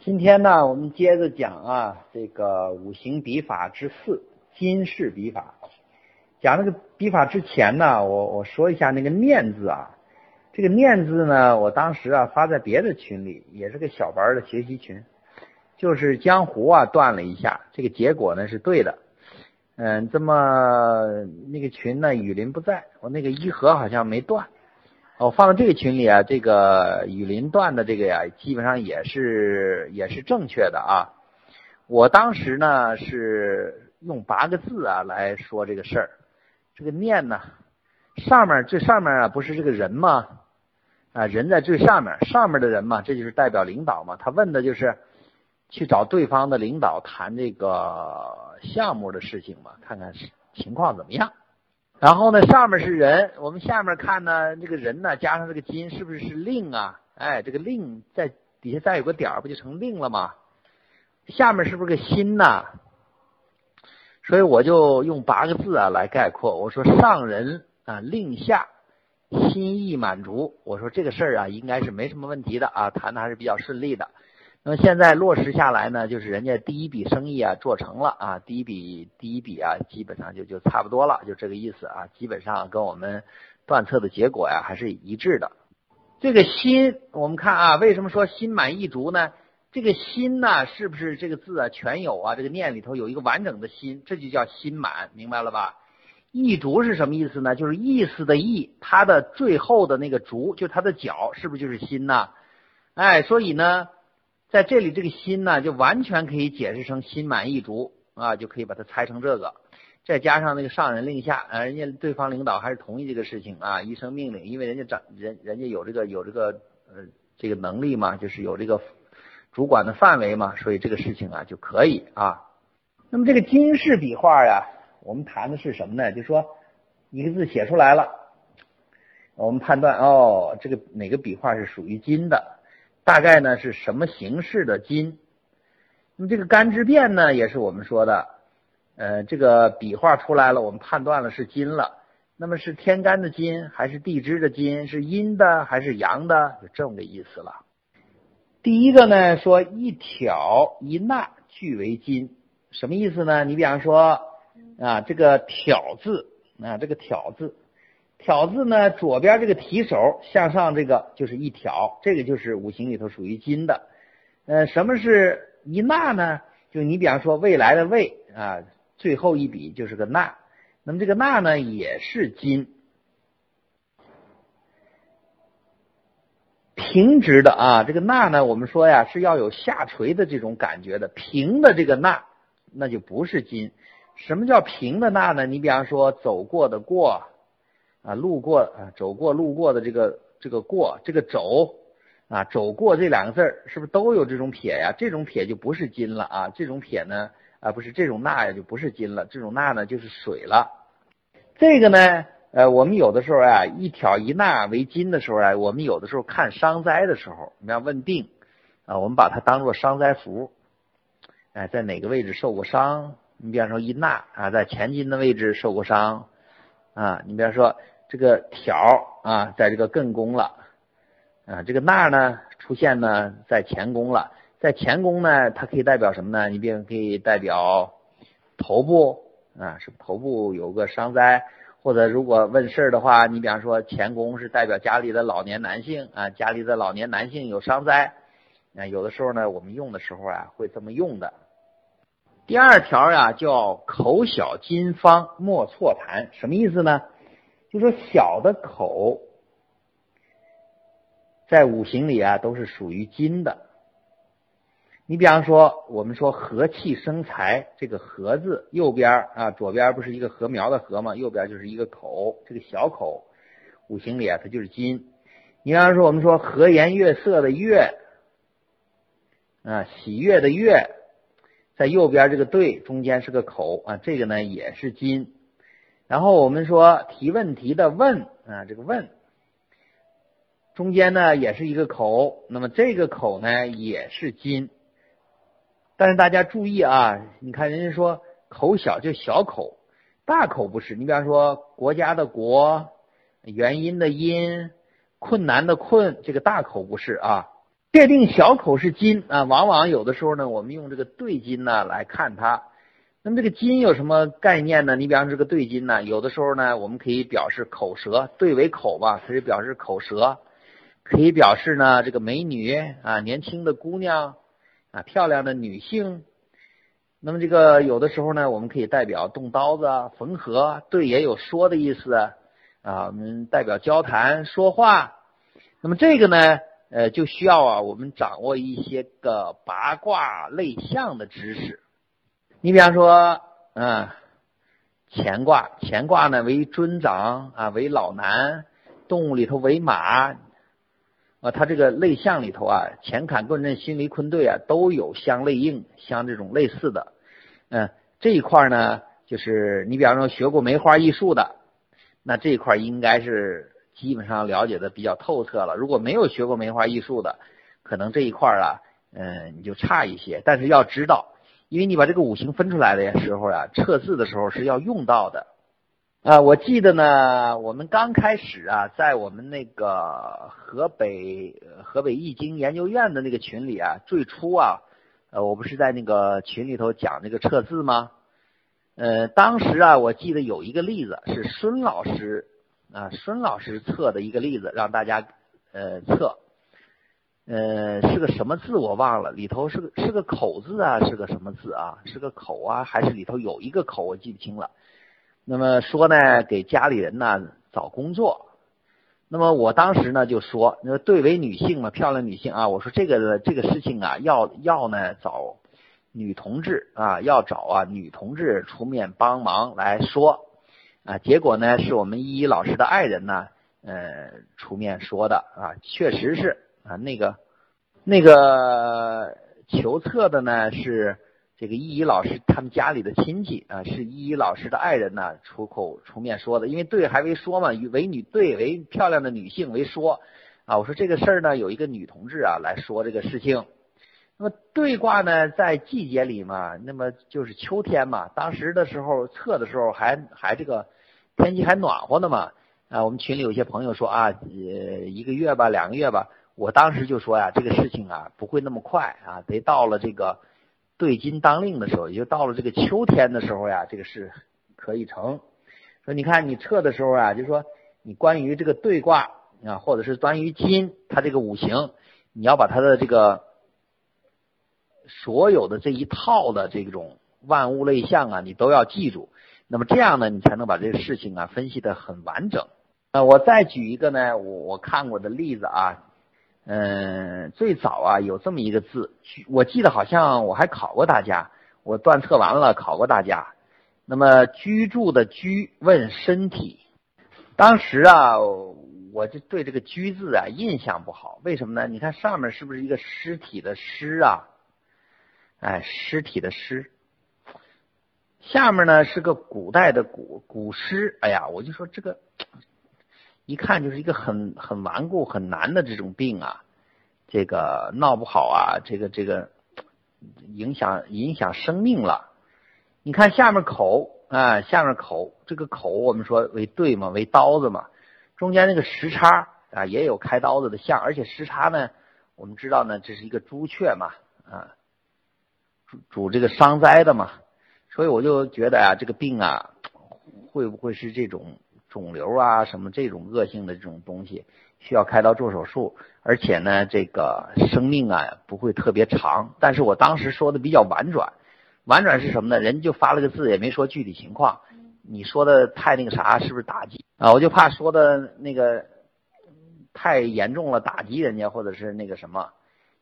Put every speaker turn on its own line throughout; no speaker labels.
今天呢，我们接着讲啊，这个五行笔法之四金氏笔法。讲那个笔法之前呢，我我说一下那个念字啊。这个念字呢，我当时啊发在别的群里，也是个小班的学习群，就是江湖啊断了一下，这个结果呢是对的。嗯，这么那个群呢，雨林不在，我那个一和好像没断。我放到这个群里啊，这个雨林段的这个呀，基本上也是也是正确的啊。我当时呢是用八个字啊来说这个事儿。这个念呢，上面最上面啊不是这个人吗？啊，人在最上面，上面的人嘛，这就是代表领导嘛。他问的就是去找对方的领导谈这个项目的事情嘛，看看情况怎么样。然后呢，上面是人，我们下面看呢，这个人呢加上这个金，是不是是令啊？哎，这个令在底下再有个点儿，不就成令了吗？下面是不是个心呐？所以我就用八个字啊来概括，我说上人啊令下心意满足，我说这个事儿啊应该是没什么问题的啊，谈的还是比较顺利的。那么现在落实下来呢，就是人家第一笔生意啊做成了啊，第一笔第一笔啊基本上就就差不多了，就这个意思啊，基本上跟我们断测的结果呀还是一致的。这个心，我们看啊，为什么说心满意足呢？这个心呢，是不是这个字啊全有啊？这个念里头有一个完整的心，这就叫心满，明白了吧？意足是什么意思呢？就是意思的意，它的最后的那个足，就它的脚，是不是就是心呢？哎，所以呢。在这里，这个心呢，就完全可以解释成心满意足啊，就可以把它猜成这个。再加上那个上人令下，啊，人家对方领导还是同意这个事情啊，一声命令，因为人家长人人家有这个有这个呃这个能力嘛，就是有这个主管的范围嘛，所以这个事情啊就可以啊。那么这个金氏笔画呀，我们谈的是什么呢？就说一个字写出来了，我们判断哦，这个哪个笔画是属于金的。大概呢是什么形式的金？那么这个干支变呢，也是我们说的，呃，这个笔画出来了，我们判断了是金了。那么是天干的金，还是地支的金？是阴的还是阳的？就这么个意思了。第一个呢，说一挑一捺俱为金，什么意思呢？你比方说啊，这个挑字啊，这个挑字。挑字呢，左边这个提手向上，这个就是一挑，这个就是五行里头属于金的。呃，什么是一捺呢？就你比方说未来的未啊，最后一笔就是个捺，那么这个捺呢也是金。平直的啊，这个捺呢，我们说呀是要有下垂的这种感觉的，平的这个捺那就不是金。什么叫平的捺呢？你比方说走过的过。啊，路过啊，走过路过的这个这个过这个走啊，走过这两个字儿是不是都有这种撇呀？这种撇就不是金了啊，这种撇呢啊不是这种捺呀就不是金了，这种捺呢就是水了。这个呢呃我们有的时候啊一挑一捺为金的时候啊，我们有的时候看伤灾的时候，你要问病啊，我们把它当做伤灾符，哎，在哪个位置受过伤？你比方说一捺啊，在前金的位置受过伤。啊，你比方说这个条啊，在这个艮宫了，啊，这个捺呢出现呢在乾宫了，在乾宫呢，它可以代表什么呢？你比如可以代表头部啊，是头部有个伤灾，或者如果问事儿的话，你比方说乾宫是代表家里的老年男性啊，家里的老年男性有伤灾，啊，有的时候呢，我们用的时候啊会这么用的。第二条呀，叫口小金方莫错谈，什么意思呢？就说小的口，在五行里啊都是属于金的。你比方说，我们说和气生财，这个和字右边啊，左边不是一个禾苗的禾吗？右边就是一个口，这个小口，五行里啊它就是金。你比方说，我们说和颜悦色的悦，啊，喜悦的悦。在右边这个对中间是个口啊，这个呢也是金。然后我们说提问题的问啊，这个问中间呢也是一个口，那么这个口呢也是金。但是大家注意啊，你看人家说口小就小口，大口不是。你比方说国家的国，原因的因，困难的困，这个大口不是啊。确定小口是金啊，往往有的时候呢，我们用这个对金呢来看它。那么这个金有什么概念呢？你比方说这个对金呢，有的时候呢，我们可以表示口舌，对为口吧，可以表示口舌，可以表示呢这个美女啊，年轻的姑娘啊，漂亮的女性。那么这个有的时候呢，我们可以代表动刀子、缝合，对也有说的意思啊，我们代表交谈、说话。那么这个呢？呃，就需要啊，我们掌握一些个八卦类象的知识。你比方说，嗯，乾卦，乾卦呢为尊长啊，为老男，动物里头为马啊，它这个类象里头啊，乾坎艮震巽离坤兑啊，都有相类应，相这种类似的。嗯，这一块呢，就是你比方说学过梅花易数的，那这一块应该是。基本上了解的比较透彻了。如果没有学过梅花易数的，可能这一块儿啊，嗯，你就差一些。但是要知道，因为你把这个五行分出来的时候啊，测字的时候是要用到的。啊，我记得呢，我们刚开始啊，在我们那个河北河北易经研究院的那个群里啊，最初啊，呃，我不是在那个群里头讲那个测字吗？呃，当时啊，我记得有一个例子是孙老师。啊，孙老师测的一个例子，让大家呃测，呃是个什么字我忘了，里头是个是个口字啊，是个什么字啊？是个口啊，还是里头有一个口？我记不清了。那么说呢，给家里人呢找工作。那么我当时呢就说，那对为女性嘛，漂亮女性啊，我说这个这个事情啊，要要呢找女同志啊，要找啊女同志出面帮忙来说。啊，结果呢，是我们依依老师的爱人呢，呃，出面说的啊，确实是啊，那个那个求测的呢是这个依依老师他们家里的亲戚啊，是依依老师的爱人呢出口出面说的，因为对还为说嘛，为女对为漂亮的女性为说啊，我说这个事儿呢，有一个女同志啊来说这个事情，那么对卦呢在季节里嘛，那么就是秋天嘛，当时的时候测的时候还还这个。天气还暖和呢嘛，啊，我们群里有些朋友说啊，呃，一个月吧，两个月吧，我当时就说呀，这个事情啊不会那么快啊，得到了这个对金当令的时候，也就到了这个秋天的时候呀，这个事可以成。说你看你测的时候啊，就说你关于这个对卦啊，或者是关于金它这个五行，你要把它的这个所有的这一套的这种万物类象啊，你都要记住。那么这样呢，你才能把这个事情啊分析的很完整。呃，我再举一个呢，我我看过的例子啊，嗯，最早啊有这么一个字，我记得好像我还考过大家，我断测完了考过大家。那么居住的居问身体，当时啊我就对这个居字啊印象不好，为什么呢？你看上面是不是一个尸体的尸啊？哎，尸体的尸。下面呢是个古代的古古诗，哎呀，我就说这个一看就是一个很很顽固、很难的这种病啊，这个闹不好啊，这个这个影响影响生命了。你看下面口啊，下面口这个口我们说为对嘛，为刀子嘛，中间那个时差啊也有开刀子的像，而且时差呢，我们知道呢这是一个朱雀嘛啊，主主这个伤灾的嘛。所以我就觉得啊，这个病啊，会不会是这种肿瘤啊，什么这种恶性的这种东西，需要开刀做手术，而且呢，这个生命啊不会特别长。但是我当时说的比较婉转，婉转是什么呢？人就发了个字，也没说具体情况。你说的太那个啥，是不是打击啊？我就怕说的那个太严重了，打击人家，或者是那个什么。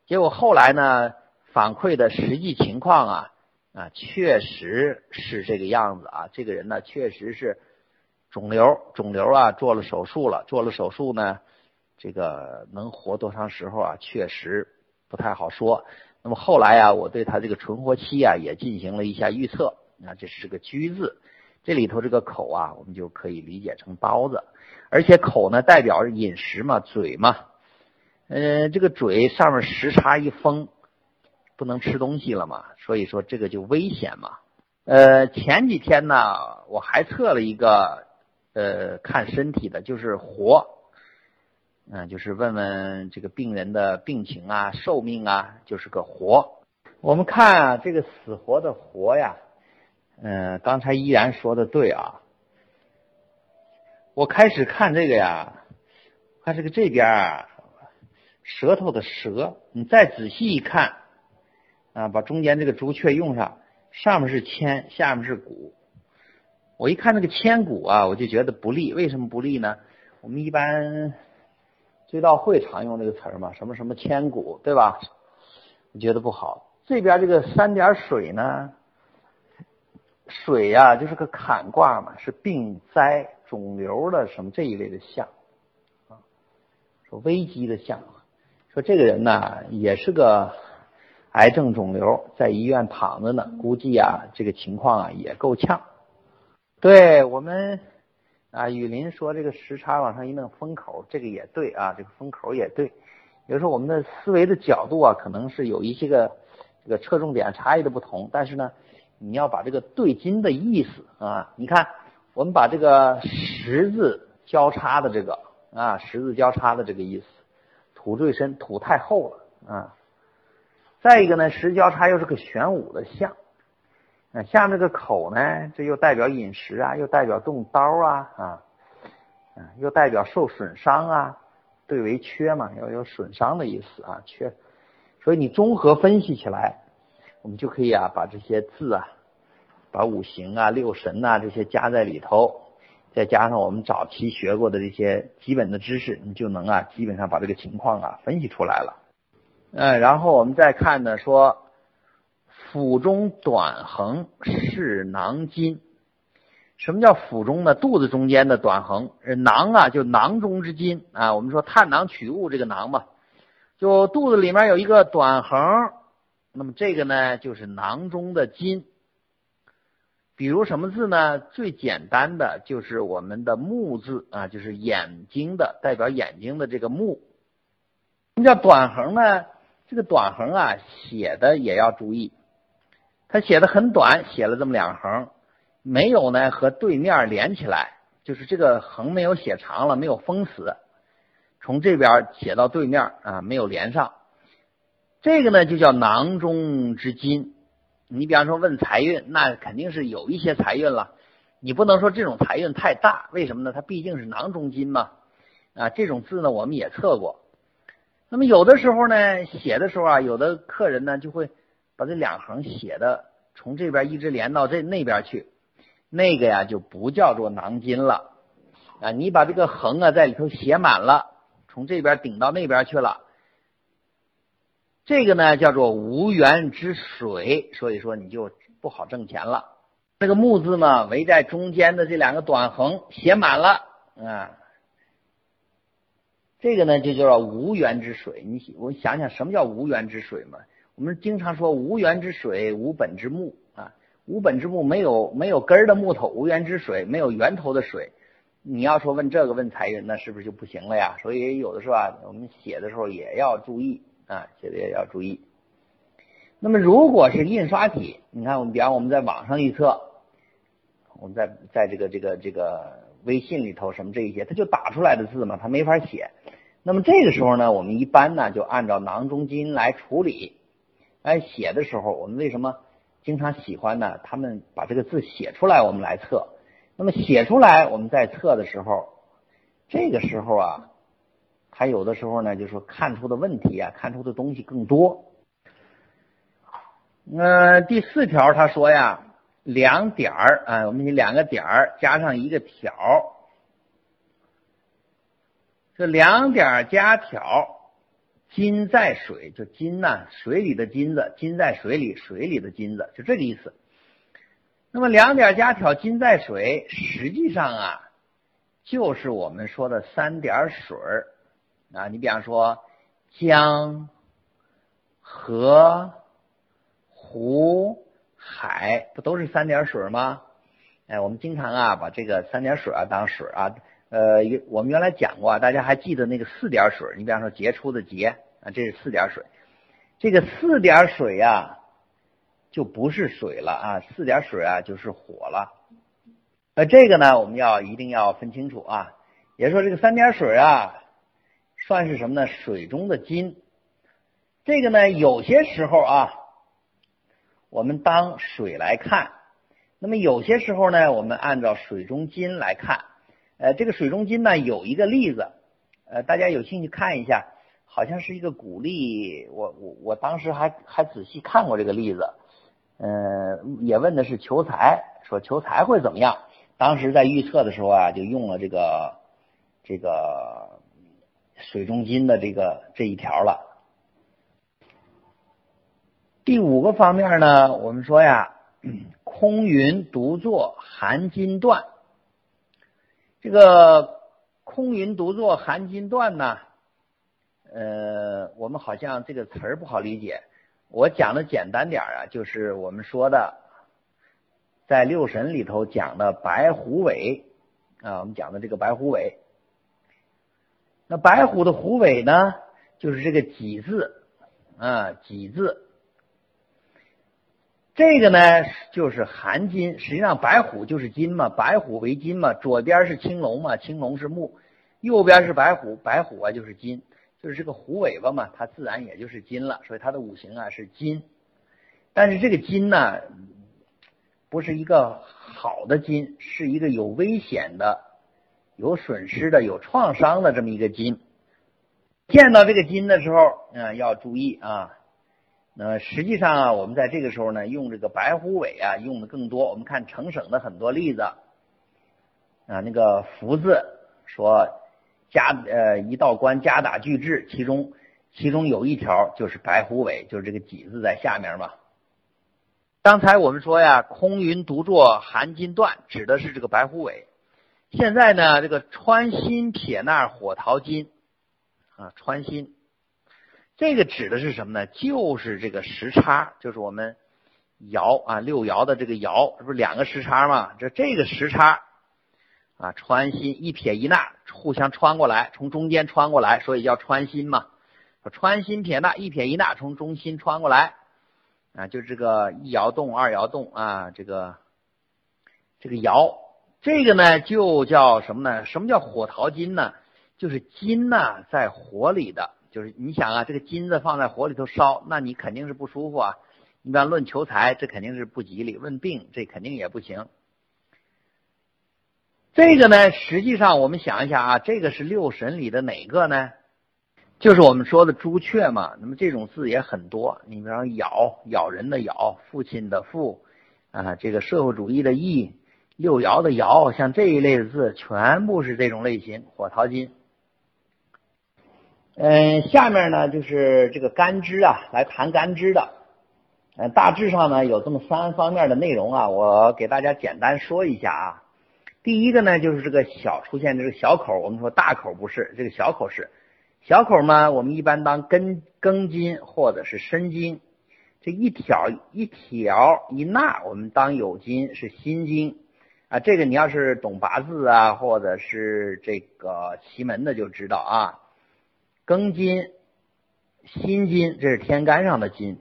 结果后来呢，反馈的实际情况啊。啊，确实是这个样子啊！这个人呢，确实是肿瘤，肿瘤啊，做了手术了，做了手术呢，这个能活多长时候啊？确实不太好说。那么后来啊，我对他这个存活期啊，也进行了一下预测。啊，这是个居字，这里头这个口啊，我们就可以理解成刀子，而且口呢，代表饮食嘛，嘴嘛，嗯，这个嘴上面时差一封。不能吃东西了嘛，所以说这个就危险嘛。呃，前几天呢，我还测了一个呃看身体的，就是活，嗯，就是问问这个病人的病情啊、寿命啊，就是个活。我们看啊，这个死活的活呀，嗯，刚才依然说的对啊。我开始看这个呀，看这个这边啊，舌头的舌，你再仔细一看啊，把中间这个朱雀用上，上面是铅，下面是骨。我一看那个铅骨啊，我就觉得不利。为什么不利呢？我们一般追悼会常用这个词儿嘛，什么什么铅骨，对吧？我觉得不好。这边这个三点水呢，水呀就是个坎卦嘛，是病灾、肿瘤的什么这一类的象啊，说危机的象。说这个人呢也是个癌症肿瘤，在医院躺着呢，估计啊这个情况啊也够呛。对我们啊，雨林说这个时差往上一弄风口，这个也对啊，这个风口也对。有时候我们的思维的角度啊，可能是有一些个这个侧重点差异的不同，但是呢，你要把这个对金的意思啊，你看我们把这个十字交叉的这个啊，十字交叉的这个意思，土最深，土太厚了啊。再一个呢，十交叉又是个玄武的象。像这个口呢，这又代表饮食啊，又代表动刀啊，啊，又代表受损伤啊，对为缺嘛，要有损伤的意思啊，缺。所以你综合分析起来，我们就可以啊，把这些字啊，把五行啊、六神呐这些加在里头，再加上我们早期学过的这些基本的知识，你就能啊，基本上把这个情况啊分析出来了。嗯，然后我们再看呢，说。腹中短横是囊筋，什么叫腹中呢？肚子中间的短横，囊啊，就囊中之筋啊。我们说探囊取物这个囊嘛，就肚子里面有一个短横，那么这个呢就是囊中的筋。比如什么字呢？最简单的就是我们的目字啊，就是眼睛的，代表眼睛的这个目。什么叫短横呢？这个短横啊，写的也要注意。他写的很短，写了这么两横，没有呢和对面连起来，就是这个横没有写长了，没有封死，从这边写到对面啊，没有连上，这个呢就叫囊中之金。你比方说问财运，那肯定是有一些财运了，你不能说这种财运太大，为什么呢？它毕竟是囊中金嘛，啊，这种字呢我们也测过。那么有的时候呢写的时候啊，有的客人呢就会。把这两横写的从这边一直连到这那边去，那个呀就不叫做囊金了啊！你把这个横啊在里头写满了，从这边顶到那边去了，这个呢叫做无源之水，所以说你就不好挣钱了。这个木字呢围在中间的这两个短横写满了啊，这个呢就叫做无源之水。你我想想什么叫无源之水嘛？我们经常说无源之水，无本之木啊，无本之木没有没有根儿的木头，无源之水没有源头的水。你要说问这个问财运，那是不是就不行了呀？所以有的时候啊，我们写的时候也要注意啊，写的也要注意。那么如果是印刷体，你看我们比方我们在网上一测，我们在在这个这个这个微信里头什么这些，它就打出来的字嘛，它没法写。那么这个时候呢，我们一般呢就按照囊中金来处理。哎，写的时候我们为什么经常喜欢呢？他们把这个字写出来，我们来测。那么写出来，我们在测的时候，这个时候啊，他有的时候呢，就说看出的问题啊，看出的东西更多。呃，第四条他说呀，两点儿啊，我们两个点儿加上一个条，这两点加条。金在水，就金呐，水里的金子，金在水里，水里的金子，就这个意思。那么两点加挑金在水，实际上啊，就是我们说的三点水啊。你比方说江、河、湖、海，不都是三点水吗？哎，我们经常啊把这个三点水啊当水啊。呃，我们原来讲过，大家还记得那个四点水？你比方说杰出的杰啊，这是四点水。这个四点水呀，就不是水了啊，四点水啊就是火了。呃，这个呢，我们要一定要分清楚啊。也就是说，这个三点水啊，算是什么呢？水中的金。这个呢，有些时候啊，我们当水来看；那么有些时候呢，我们按照水中金来看。呃，这个水中金呢，有一个例子，呃，大家有兴趣看一下，好像是一个鼓励。我我我当时还还仔细看过这个例子，嗯，也问的是求财，说求财会怎么样？当时在预测的时候啊，就用了这个这个水中金的这个这一条了。第五个方面呢，我们说呀，空云独坐含金断。这个空云独坐含金断呢，呃，我们好像这个词儿不好理解。我讲的简单点啊，就是我们说的，在六神里头讲的白虎尾啊，我们讲的这个白虎尾。那白虎的虎尾呢，就是这个己字啊，己字。这个呢就是含金，实际上白虎就是金嘛，白虎为金嘛，左边是青龙嘛，青龙是木，右边是白虎，白虎啊就是金，就是这个虎尾巴嘛，它自然也就是金了，所以它的五行啊是金。但是这个金呢，不是一个好的金，是一个有危险的、有损失的、有创伤的这么一个金。见到这个金的时候，嗯，要注意啊。那实际上啊，我们在这个时候呢，用这个白虎尾啊，用的更多。我们看成省的很多例子啊，那个福字说加呃一道关加打俱制，其中其中有一条就是白虎尾，就是这个己字在下面嘛。刚才我们说呀，空云独坐含金断，指的是这个白虎尾。现在呢，这个穿心撇捺火桃金啊，穿心。这个指的是什么呢？就是这个时差，就是我们爻啊六爻的这个爻，这不是两个时差吗？这这个时差啊，穿心一撇一捺，互相穿过来，从中间穿过来，所以叫穿心嘛。穿心撇捺，一撇一捺，从中心穿过来啊，就这个一爻动，二爻动啊，这个这个爻，这个呢就叫什么呢？什么叫火桃金呢？就是金呢在火里的。就是你想啊，这个金子放在火里头烧，那你肯定是不舒服啊。你比方论求财，这肯定是不吉利；问病，这肯定也不行。这个呢，实际上我们想一想啊，这个是六神里的哪个呢？就是我们说的朱雀嘛。那么这种字也很多，你比方咬咬人的咬，父亲的父啊，这个社会主义的义，六爻的爻，像这一类的字，全部是这种类型，火桃金。嗯，下面呢就是这个干支啊，来谈干支的。嗯，大致上呢有这么三方面的内容啊，我给大家简单说一下啊。第一个呢就是这个小出现的这个小口，我们说大口不是，这个小口是小口呢，我们一般当根根筋或者是深筋。这一挑一挑一捺，我们当有筋是心筋啊。这个你要是懂八字啊，或者是这个奇门的就知道啊。庚金、辛金，这是天干上的金；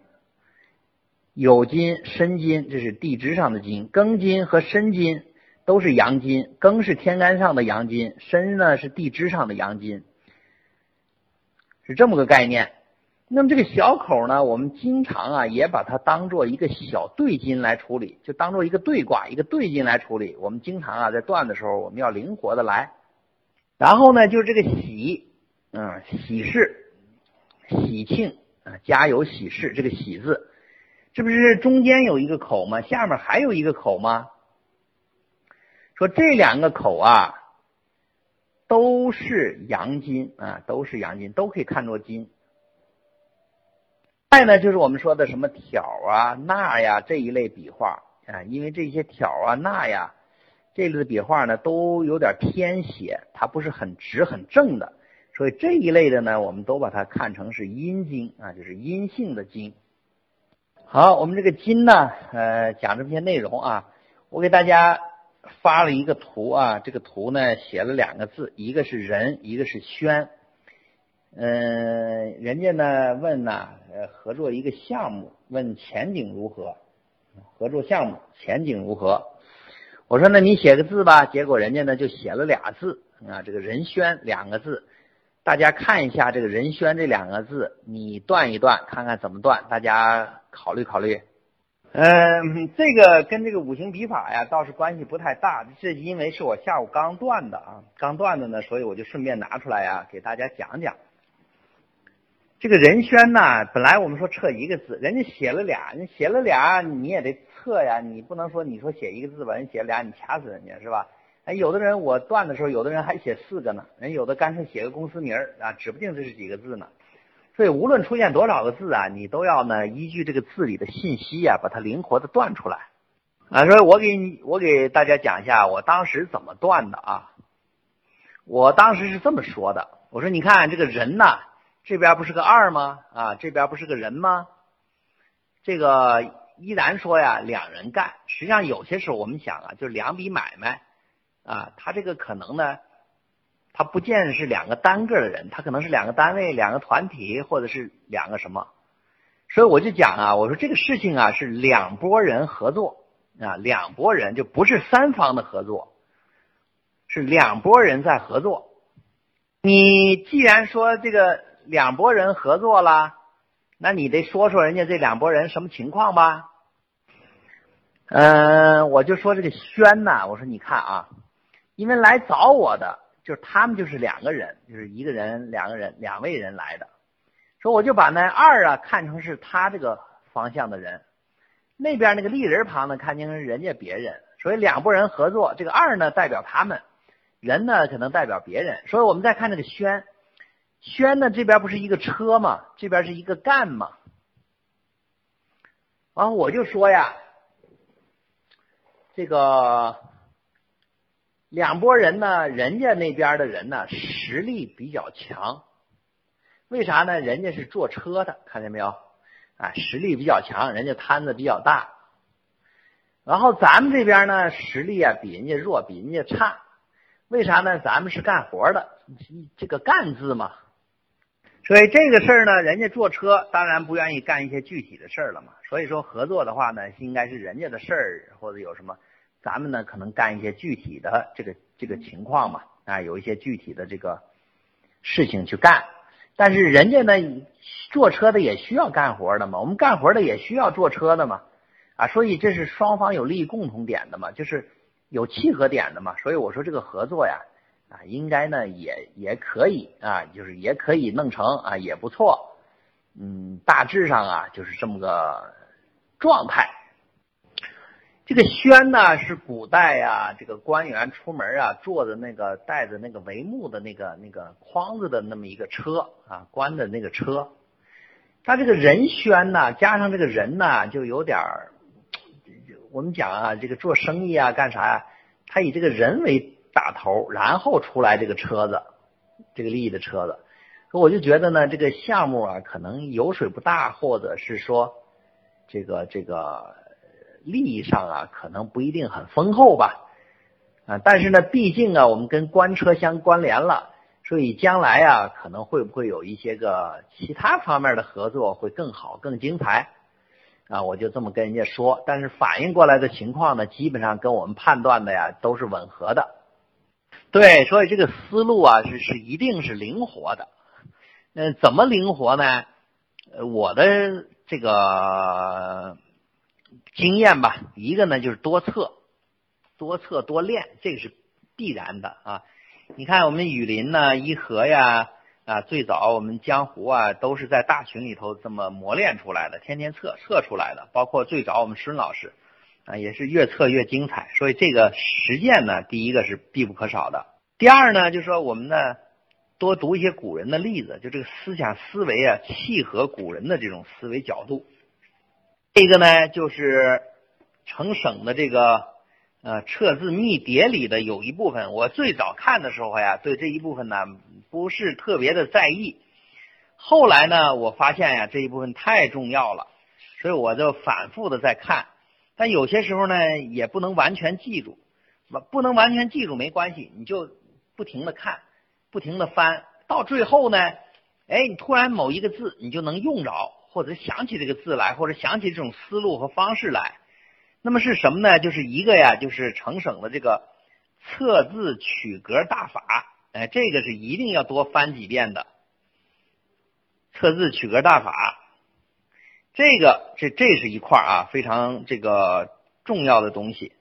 酉金、申金，这是地支上的金。庚金和申金都是阳金，庚是天干上的阳金，申呢是地支上的阳金，是这么个概念。那么这个小口呢，我们经常啊也把它当做一个小对金来处理，就当做一个对卦、一个对金来处理。我们经常啊在断的时候，我们要灵活的来。然后呢，就是这个喜。嗯，喜事、喜庆啊，家有喜事，这个喜字，这不是中间有一个口吗？下面还有一个口吗？说这两个口啊，都是阳金啊，都是阳金，都可以看作金。再呢，就是我们说的什么挑啊、捺呀这一类笔画啊，因为这些挑啊、捺呀这类的笔画呢，都有点偏斜，它不是很直、很正的。所以这一类的呢，我们都把它看成是阴经啊，就是阴性的经。好，我们这个经呢，呃，讲这么些内容啊，我给大家发了一个图啊，这个图呢写了两个字，一个是人，一个是轩。嗯，人家呢问呢，呃，合作一个项目，问前景如何？合作项目前景如何？我说那你写个字吧，结果人家呢就写了俩字啊，这个人宣两个字。大家看一下这个“仁宣”这两个字，你断一断，看看怎么断，大家考虑考虑。嗯，这个跟这个五行笔法呀倒是关系不太大，这因为是我下午刚断的啊，刚断的呢，所以我就顺便拿出来呀给大家讲讲。这个“仁宣”呢，本来我们说测一个字，人家写了俩，你写了俩你也得测呀，你不能说你说写一个字吧，人写了俩你掐死人家是吧？哎，有的人我断的时候，有的人还写四个呢，人有的干脆写个公司名啊，指不定这是几个字呢。所以无论出现多少个字啊，你都要呢依据这个字里的信息呀，把它灵活的断出来啊。所以我给你，我给大家讲一下我当时怎么断的啊。我当时是这么说的，我说你看这个人呐，这边不是个二吗？啊，这边不是个人吗？这个依然说呀，两人干。实际上有些时候我们想啊，就是两笔买卖。啊，他这个可能呢，他不见是两个单个的人，他可能是两个单位、两个团体，或者是两个什么。所以我就讲啊，我说这个事情啊是两拨人合作啊，两拨人就不是三方的合作，是两拨人在合作。你既然说这个两拨人合作了，那你得说说人家这两拨人什么情况吧？嗯，我就说这个宣呐，我说你看啊。因为来找我的就是他们，就是两个人，就是一个人、两个人、两位人来的。说我就把那二啊看成是他这个方向的人，那边那个立人旁呢看成是人家别人，所以两拨人合作。这个二呢代表他们，人呢可能代表别人。所以我们再看这个轩，轩呢这边不是一个车嘛，这边是一个干嘛。然后我就说呀，这个。两拨人呢，人家那边的人呢实力比较强，为啥呢？人家是坐车的，看见没有？啊，实力比较强，人家摊子比较大。然后咱们这边呢，实力啊比人家弱，比人家差。为啥呢？咱们是干活的，这个“干”字嘛。所以这个事儿呢，人家坐车，当然不愿意干一些具体的事儿了嘛。所以说合作的话呢，应该是人家的事儿，或者有什么。咱们呢，可能干一些具体的这个这个情况嘛，啊，有一些具体的这个事情去干。但是人家呢，坐车的也需要干活的嘛，我们干活的也需要坐车的嘛，啊，所以这是双方有利益共同点的嘛，就是有契合点的嘛。所以我说这个合作呀，啊，应该呢也也可以啊，就是也可以弄成啊，也不错。嗯，大致上啊，就是这么个状态。这个轩呢，是古代呀，这个官员出门啊，坐的那个带着那个帷幕的那个那个筐子的那么一个车啊，官的那个车。他这个人轩呢，加上这个人呢，就有点儿，我们讲啊，这个做生意啊，干啥呀？他以这个人为打头，然后出来这个车子，这个利益的车子。我就觉得呢，这个项目啊，可能油水不大，或者是说，这个这个。利益上啊，可能不一定很丰厚吧，啊，但是呢，毕竟啊，我们跟官车相关联了，所以将来啊，可能会不会有一些个其他方面的合作会更好、更精彩啊？我就这么跟人家说，但是反映过来的情况呢，基本上跟我们判断的呀都是吻合的。对，所以这个思路啊是是一定是灵活的。嗯，怎么灵活呢？我的这个。经验吧，一个呢就是多测，多测多练，这个是必然的啊。你看我们雨林呢，一和呀啊，最早我们江湖啊，都是在大群里头这么磨练出来的，天天测测出来的。包括最早我们孙老师啊，也是越测越精彩。所以这个实践呢，第一个是必不可少的。第二呢，就是说我们呢多读一些古人的例子，就这个思想思维啊，契合古人的这种思维角度。这个呢，就是成省的这个呃测字秘牒里的有一部分。我最早看的时候呀，对这一部分呢不是特别的在意。后来呢，我发现呀这一部分太重要了，所以我就反复的在看。但有些时候呢，也不能完全记住，不能完全记住没关系，你就不停的看，不停的翻，到最后呢，哎，你突然某一个字你就能用着。或者想起这个字来，或者想起这种思路和方式来，那么是什么呢？就是一个呀，就是成省的这个测字取格大法，哎，这个是一定要多翻几遍的。测字取格大法，这个这这是一块啊，非常这个重要的东西。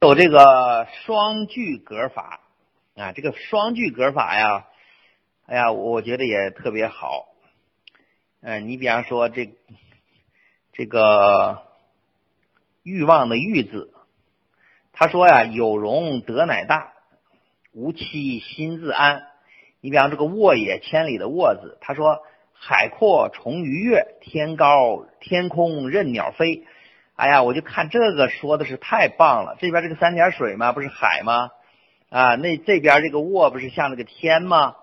有这个双句格法啊，这个双句格法呀，哎呀，我觉得也特别好。嗯，你比方说这这个欲望的欲字，他说呀，有容德乃大，无期心自安。你比方这个沃野千里的沃字，他说海阔重于月，天高天空任鸟飞。哎呀，我就看这个说的是太棒了。这边这个三点水嘛，不是海吗？啊，那这边这个卧不是像那个天吗？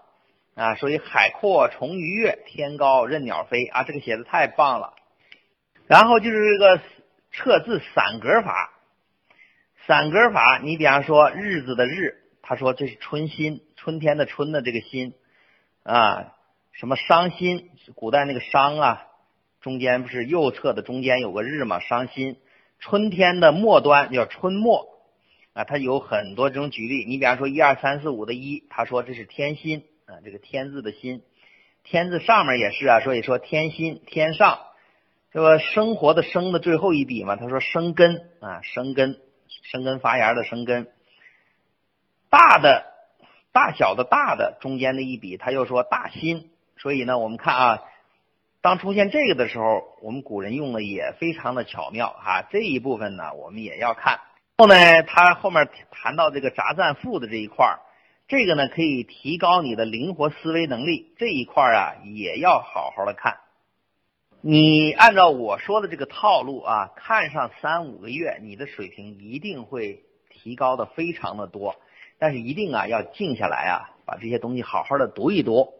啊，所以海阔重于月，天高任鸟飞啊，这个写的太棒了。然后就是这个测字散格法，散格法，你比方说日子的日，他说这是春心，春天的春的这个心啊，什么伤心，古代那个伤啊。中间不是右侧的中间有个日嘛？伤心。春天的末端叫春末啊，它有很多这种举例。你比方说一二三四五的一，他说这是天心这个天字的心，天字上面也是啊，所以说天心天上，这个生活的生的最后一笔嘛，他说生根啊，生根生根发芽的生根，大的大小的大的中间的一笔，他又说大心，所以呢，我们看啊。当出现这个的时候，我们古人用的也非常的巧妙哈。这一部分呢，我们也要看。后呢，他后面谈到这个杂赞赋的这一块儿，这个呢可以提高你的灵活思维能力。这一块啊，也要好好的看。你按照我说的这个套路啊，看上三五个月，你的水平一定会提高的非常的多。但是一定啊，要静下来啊，把这些东西好好的读一读。